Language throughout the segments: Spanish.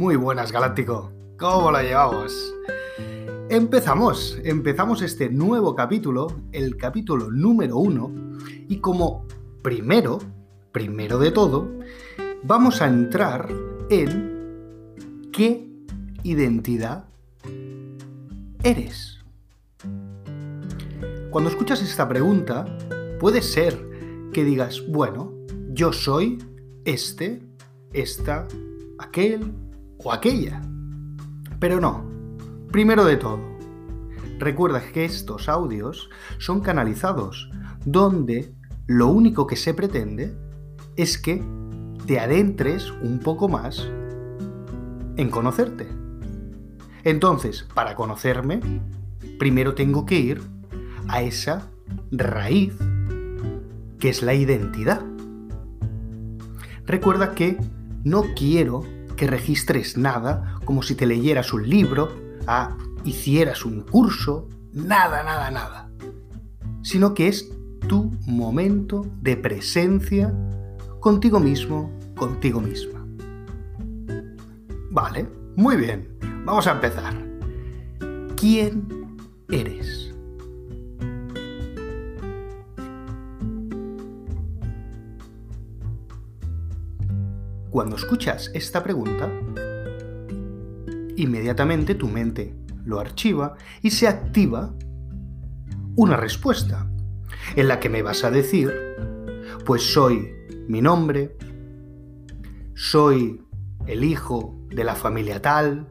Muy buenas, Galáctico. ¿Cómo lo llevamos? Empezamos, empezamos este nuevo capítulo, el capítulo número uno, y como primero, primero de todo, vamos a entrar en qué identidad eres. Cuando escuchas esta pregunta, puede ser que digas, bueno, yo soy este, esta, aquel o aquella. Pero no, primero de todo, recuerda que estos audios son canalizados, donde lo único que se pretende es que te adentres un poco más en conocerte. Entonces, para conocerme, primero tengo que ir a esa raíz que es la identidad. Recuerda que no quiero que registres nada como si te leyeras un libro, a, hicieras un curso, nada, nada, nada. Sino que es tu momento de presencia contigo mismo, contigo misma. Vale, muy bien, vamos a empezar. ¿Quién eres? Cuando escuchas esta pregunta, inmediatamente tu mente lo archiva y se activa una respuesta en la que me vas a decir, pues soy mi nombre, soy el hijo de la familia tal,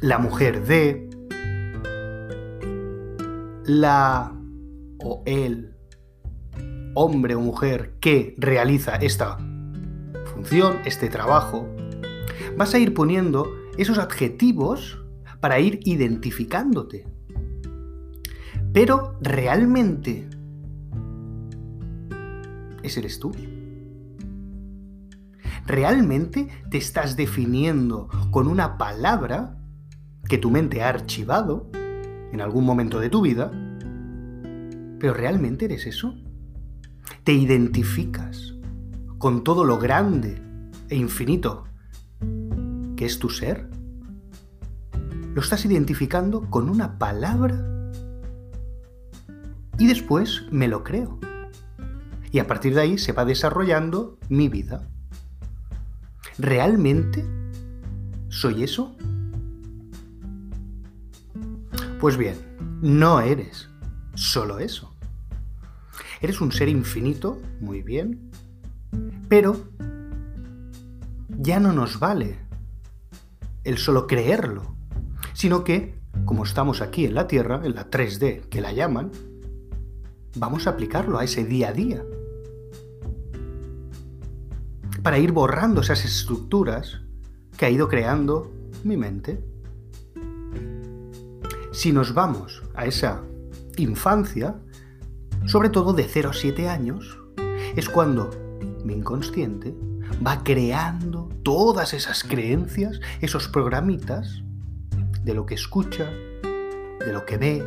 la mujer de, la o el hombre o mujer que realiza esta este trabajo, vas a ir poniendo esos adjetivos para ir identificándote. Pero realmente, ¿ese eres tú? ¿Realmente te estás definiendo con una palabra que tu mente ha archivado en algún momento de tu vida? ¿Pero realmente eres eso? ¿Te identificas con todo lo grande e infinito que es tu ser? ¿Lo estás identificando con una palabra? Y después me lo creo. Y a partir de ahí se va desarrollando mi vida. ¿Realmente soy eso? Pues bien, no eres solo eso. Eres un ser infinito, muy bien, pero ya no nos vale el solo creerlo, sino que, como estamos aquí en la Tierra, en la 3D que la llaman, vamos a aplicarlo a ese día a día. Para ir borrando esas estructuras que ha ido creando mi mente. Si nos vamos a esa infancia, sobre todo de 0 a 7 años, es cuando mi inconsciente va creando todas esas creencias, esos programitas de lo que escucha, de lo que ve,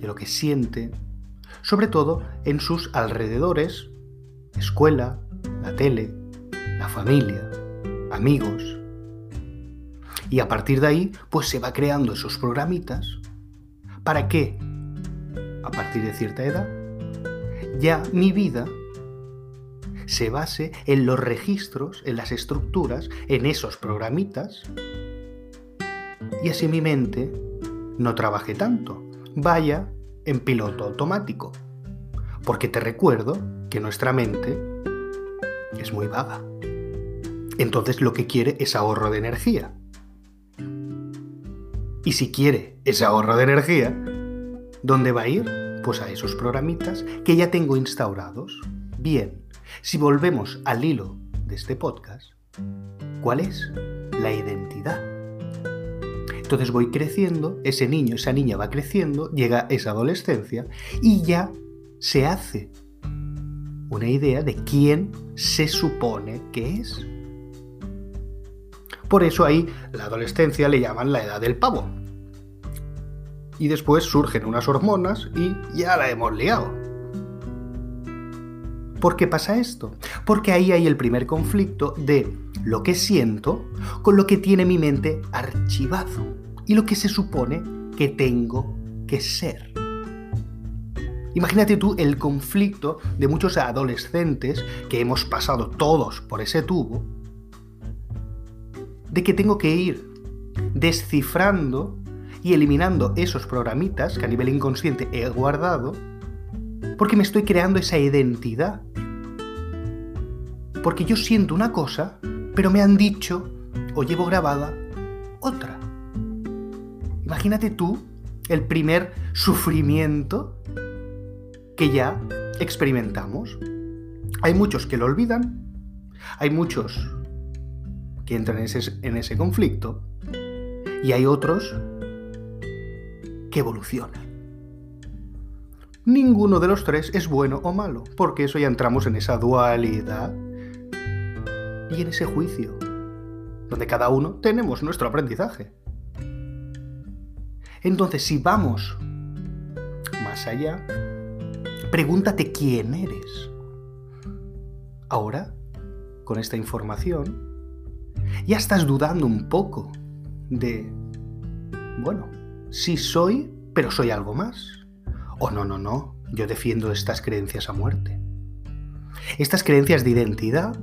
de lo que siente, sobre todo en sus alrededores, escuela, la tele, la familia, amigos. Y a partir de ahí, pues se va creando esos programitas. Para que, a partir de cierta edad, ya mi vida se base en los registros, en las estructuras, en esos programitas, y así mi mente no trabaje tanto, vaya en piloto automático, porque te recuerdo que nuestra mente es muy vaga. Entonces lo que quiere es ahorro de energía. Y si quiere ese ahorro de energía, ¿dónde va a ir? Pues a esos programitas que ya tengo instaurados. Bien, si volvemos al hilo de este podcast, ¿cuál es? La identidad. Entonces voy creciendo, ese niño, esa niña va creciendo, llega esa adolescencia y ya se hace una idea de quién se supone que es. Por eso ahí la adolescencia le llaman la edad del pavo, y después surgen unas hormonas y ya la hemos liado. ¿Por qué pasa esto? Porque ahí hay el primer conflicto de lo que siento con lo que tiene mi mente archivado y lo que se supone que tengo que ser. Imagínate tú el conflicto de muchos adolescentes que hemos pasado todos por ese tubo, de que tengo que ir descifrando y eliminando esos programitas que a nivel inconsciente he guardado, porque me estoy creando esa identidad. Porque yo siento una cosa, pero me han dicho o llevo grabada otra. Imagínate tú el primer sufrimiento que ya experimentamos. Hay muchos que lo olvidan, hay muchos que entran en ese, en ese conflicto y hay otros que evolucionan. Ninguno de los tres es bueno o malo, porque eso ya entramos en esa dualidad y en ese juicio, donde cada uno tenemos nuestro aprendizaje. Entonces, si vamos más allá, pregúntate quién eres. Ahora, con esta información, ya estás dudando un poco de, bueno, sí soy, pero soy algo más. O no, no, no, yo defiendo estas creencias a muerte. Estas creencias de identidad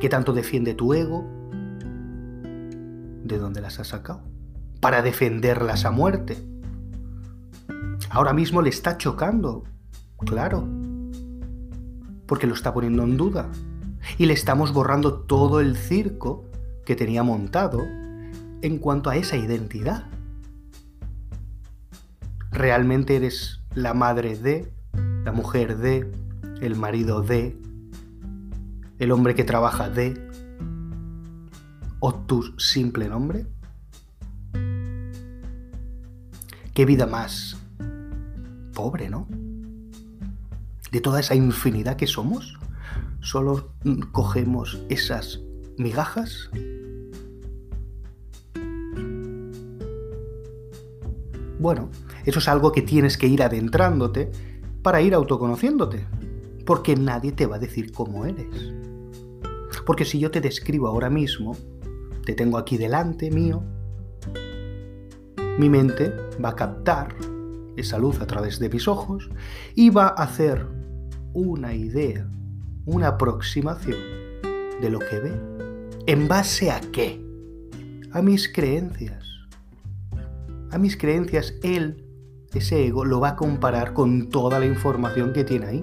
que tanto defiende tu ego, ¿de dónde las has sacado? Para defenderlas a muerte. Ahora mismo le está chocando, claro, porque lo está poniendo en duda. Y le estamos borrando todo el circo que tenía montado en cuanto a esa identidad realmente eres la madre de, la mujer de, el marido de, el hombre que trabaja de, o tu simple nombre? Qué vida más pobre, ¿no? De toda esa infinidad que somos, solo cogemos esas migajas Bueno, eso es algo que tienes que ir adentrándote para ir autoconociéndote, porque nadie te va a decir cómo eres. Porque si yo te describo ahora mismo, te tengo aquí delante mío, mi mente va a captar esa luz a través de mis ojos y va a hacer una idea, una aproximación de lo que ve. ¿En base a qué? A mis creencias a mis creencias, él, ese ego, lo va a comparar con toda la información que tiene ahí.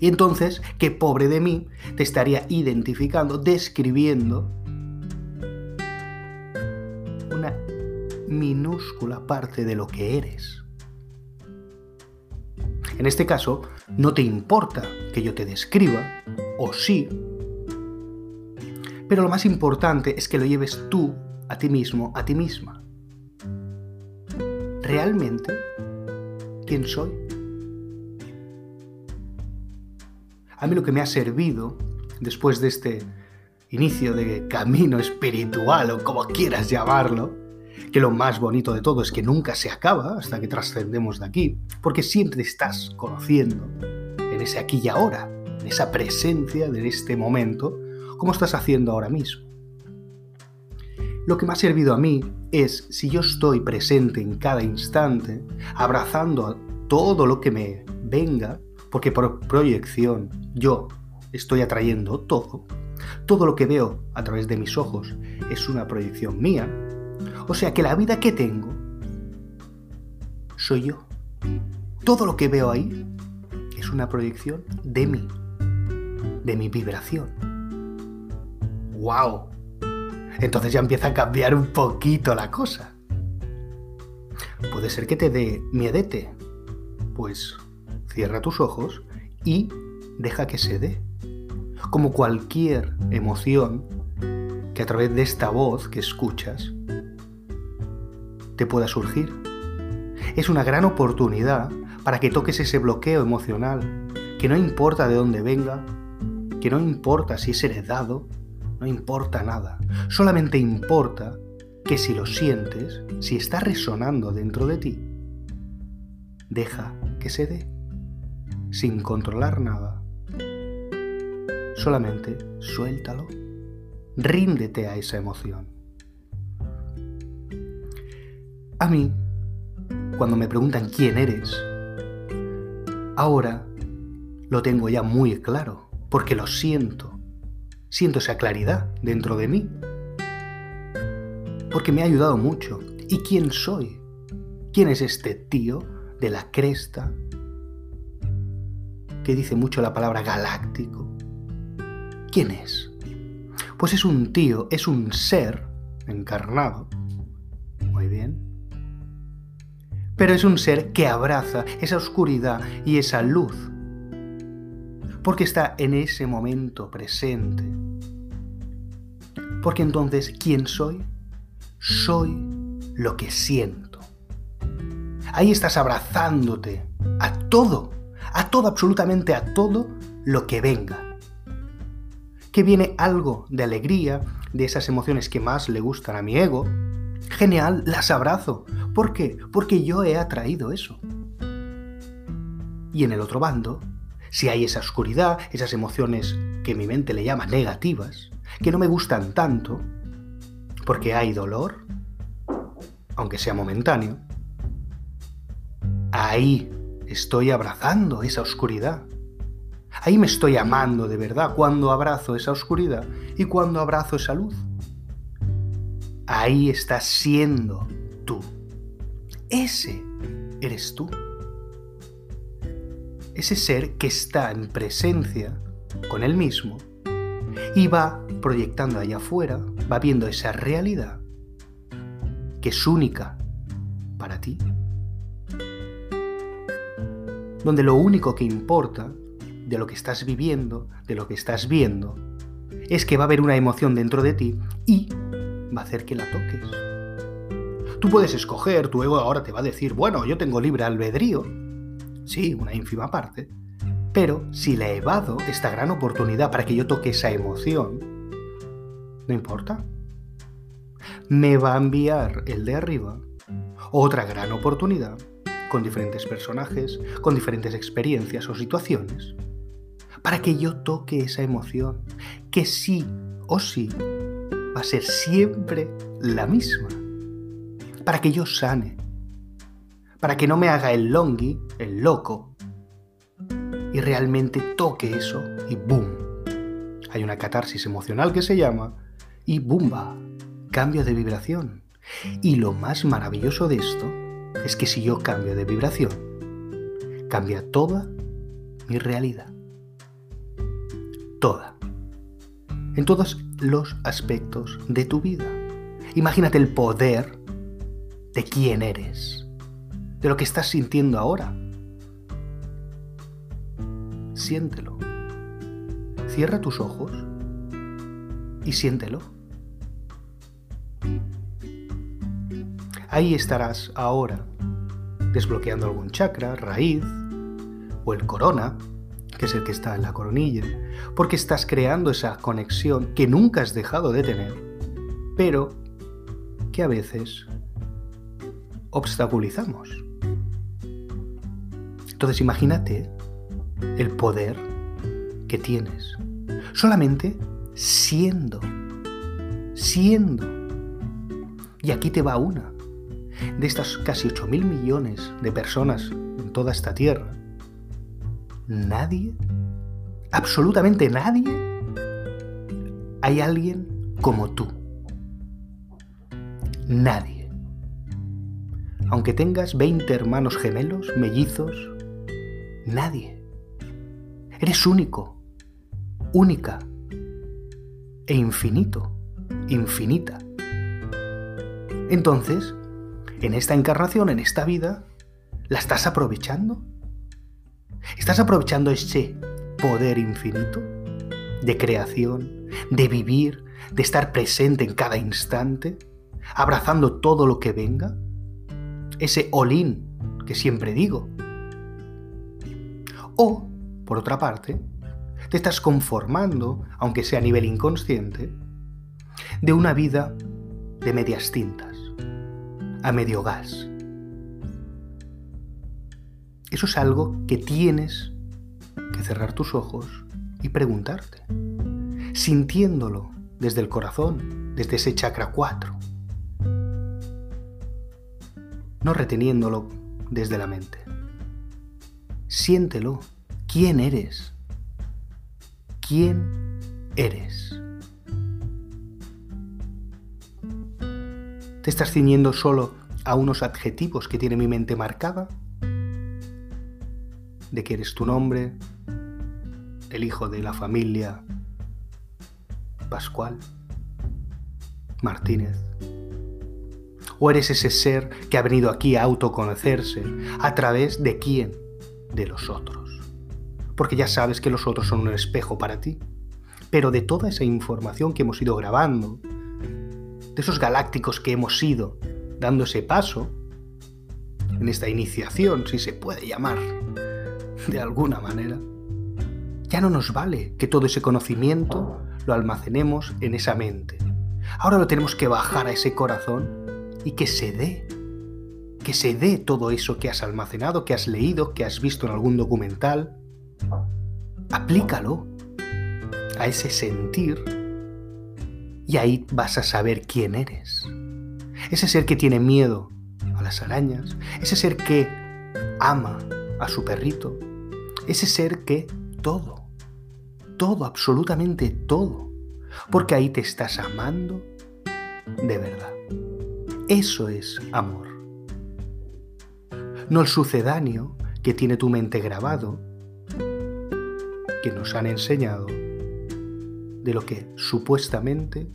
Y entonces, qué pobre de mí, te estaría identificando, describiendo una minúscula parte de lo que eres. En este caso, no te importa que yo te describa, o sí, pero lo más importante es que lo lleves tú a ti mismo, a ti misma. ¿Realmente quién soy? A mí lo que me ha servido después de este inicio de camino espiritual o como quieras llamarlo, que lo más bonito de todo es que nunca se acaba hasta que trascendemos de aquí, porque siempre estás conociendo en ese aquí y ahora, en esa presencia de este momento, como estás haciendo ahora mismo. Lo que me ha servido a mí es, si yo estoy presente en cada instante, abrazando a todo lo que me venga, porque por proyección yo estoy atrayendo todo, todo lo que veo a través de mis ojos es una proyección mía, o sea que la vida que tengo soy yo. Todo lo que veo ahí es una proyección de mí, de mi vibración. ¡Wow! Entonces ya empieza a cambiar un poquito la cosa. Puede ser que te dé miedete. Pues cierra tus ojos y deja que se dé. Como cualquier emoción que a través de esta voz que escuchas te pueda surgir. Es una gran oportunidad para que toques ese bloqueo emocional, que no importa de dónde venga, que no importa si es heredado, no importa nada. Solamente importa que si lo sientes, si está resonando dentro de ti, deja que se dé. sin controlar nada. Solamente suéltalo, ríndete a esa emoción. A mí, cuando me preguntan quién eres, ahora lo tengo ya muy claro, porque lo siento. Siento esa claridad dentro de mí. Porque me ha ayudado mucho. ¿Y quién soy? ¿Quién es este tío de la cresta que dice mucho la palabra galáctico? ¿Quién es? Pues es un tío, es un ser encarnado. Muy bien. Pero es un ser que abraza esa oscuridad y esa luz porque está en ese momento presente. Porque entonces, ¿quién soy? Soy lo que siento. Ahí estás abrazándote a todo, a todo, absolutamente a todo lo que venga. Que viene algo de alegría, de esas emociones que más le gustan a mi ego. Genial, las abrazo. ¿Por qué? Porque yo he atraído eso. Y en el otro bando si hay esa oscuridad, esas emociones que mi mente le llama negativas, que no me gustan tanto, porque hay dolor, aunque sea momentáneo, ahí estoy abrazando esa oscuridad. Ahí me estoy amando de verdad cuando abrazo esa oscuridad y cuando abrazo esa luz. Ahí estás siendo tú. Ese eres tú ese ser que está en presencia con él mismo y va proyectando allá afuera, va viendo esa realidad que es única para ti, donde lo único que importa de lo que estás viviendo, de lo que estás viendo, es que va a haber una emoción dentro de ti y va a hacer que la toques. Tú puedes escoger, tu ego ahora te va a decir, bueno, yo tengo libre albedrío, sí, una ínfima parte, pero si le evado esta gran oportunidad para que yo toque esa emoción, no importa. Me va a enviar el de arriba otra gran oportunidad con diferentes personajes, con diferentes experiencias o situaciones, para que yo toque esa emoción, que sí o sí va a ser siempre la misma, para que yo sane, para que no me haga el longi, el loco, y realmente toque eso y ¡boom! Hay una catarsis emocional que se llama y ¡bumba! Cambio de vibración. Y lo más maravilloso de esto es que si yo cambio de vibración, cambia toda mi realidad. Toda. En todos los aspectos de tu vida. Imagínate el poder de quién eres de lo que estás sintiendo ahora. Siéntelo. Cierra tus ojos y siéntelo. Ahí estarás ahora, desbloqueando algún chakra, raíz o el corona, que es el que está en la coronilla, porque estás creando esa conexión que nunca has dejado de tener, pero que a veces obstaculizamos. Entonces imagínate el poder que tienes. Solamente siendo. Siendo. Y aquí te va una. De estas casi 8 mil millones de personas en toda esta tierra, nadie, absolutamente nadie, hay alguien como tú. Nadie. Aunque tengas 20 hermanos gemelos, mellizos, Nadie. Eres único, única e infinito, infinita. Entonces, en esta encarnación, en esta vida, ¿la estás aprovechando? ¿Estás aprovechando ese poder infinito de creación, de vivir, de estar presente en cada instante, abrazando todo lo que venga? Ese olín que siempre digo, o, por otra parte, te estás conformando, aunque sea a nivel inconsciente, de una vida de medias tintas, a medio gas. Eso es algo que tienes que cerrar tus ojos y preguntarte, sintiéndolo desde el corazón, desde ese chakra 4, no reteniéndolo desde la mente. Siéntelo. ¿Quién eres? ¿Quién eres? ¿Te estás ciñendo solo a unos adjetivos que tiene mi mente marcada? De que eres tu nombre, el hijo de la familia Pascual, Martínez. ¿O eres ese ser que ha venido aquí a autoconocerse a través de quién? De los otros. Porque ya sabes que los otros son un espejo para ti. Pero de toda esa información que hemos ido grabando, de esos galácticos que hemos ido dando ese paso, en esta iniciación, si se puede llamar, de alguna manera, ya no nos vale que todo ese conocimiento lo almacenemos en esa mente. Ahora lo tenemos que bajar a ese corazón y que se dé. Que se dé todo eso que has almacenado, que has leído, que has visto en algún documental. Aplícalo a ese sentir y ahí vas a saber quién eres. Ese ser que tiene miedo a las arañas, ese ser que ama a su perrito, ese ser que todo, todo, absolutamente todo, porque ahí te estás amando de verdad. Eso es amor. No el sucedáneo que tiene tu mente grabado, que nos han enseñado de lo que supuestamente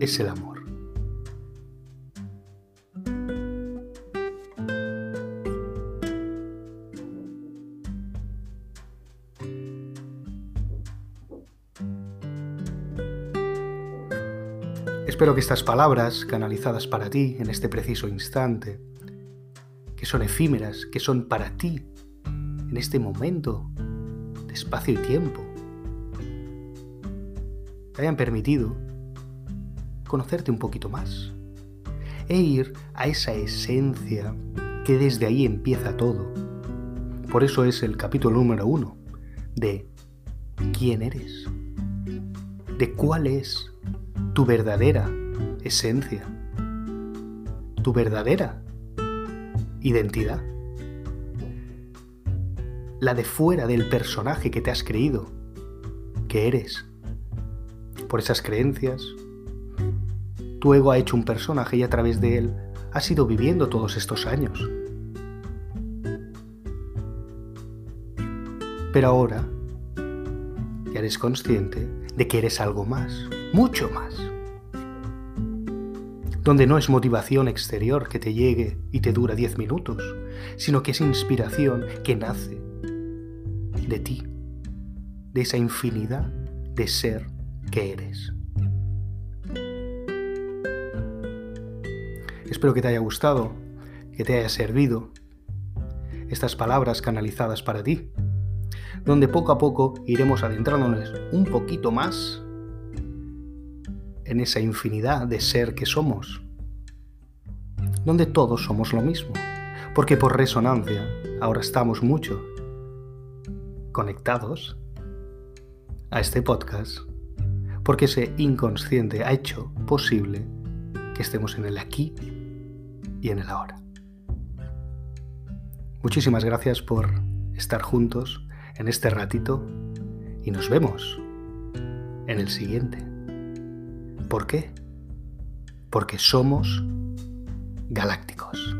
es el amor. Espero que estas palabras, canalizadas para ti en este preciso instante, son efímeras, que son para ti en este momento de espacio y tiempo, te hayan permitido conocerte un poquito más e ir a esa esencia que desde ahí empieza todo. Por eso es el capítulo número uno de quién eres, de cuál es tu verdadera esencia, tu verdadera identidad, la de fuera del personaje que te has creído que eres. Por esas creencias, tu ego ha hecho un personaje y a través de él has ido viviendo todos estos años. Pero ahora ya eres consciente de que eres algo más, mucho más. Donde no es motivación exterior que te llegue y te dura 10 minutos, sino que es inspiración que nace de ti, de esa infinidad de ser que eres. Espero que te haya gustado, que te haya servido estas palabras canalizadas para ti donde poco a poco iremos adentrándonos un poquito más en esa infinidad de ser que somos, donde todos somos lo mismo, porque por resonancia ahora estamos mucho conectados a este podcast, porque ese inconsciente ha hecho posible que estemos en el aquí y en el ahora. Muchísimas gracias por estar juntos en este ratito y nos vemos en el siguiente. ¿Por qué? Porque somos galácticos.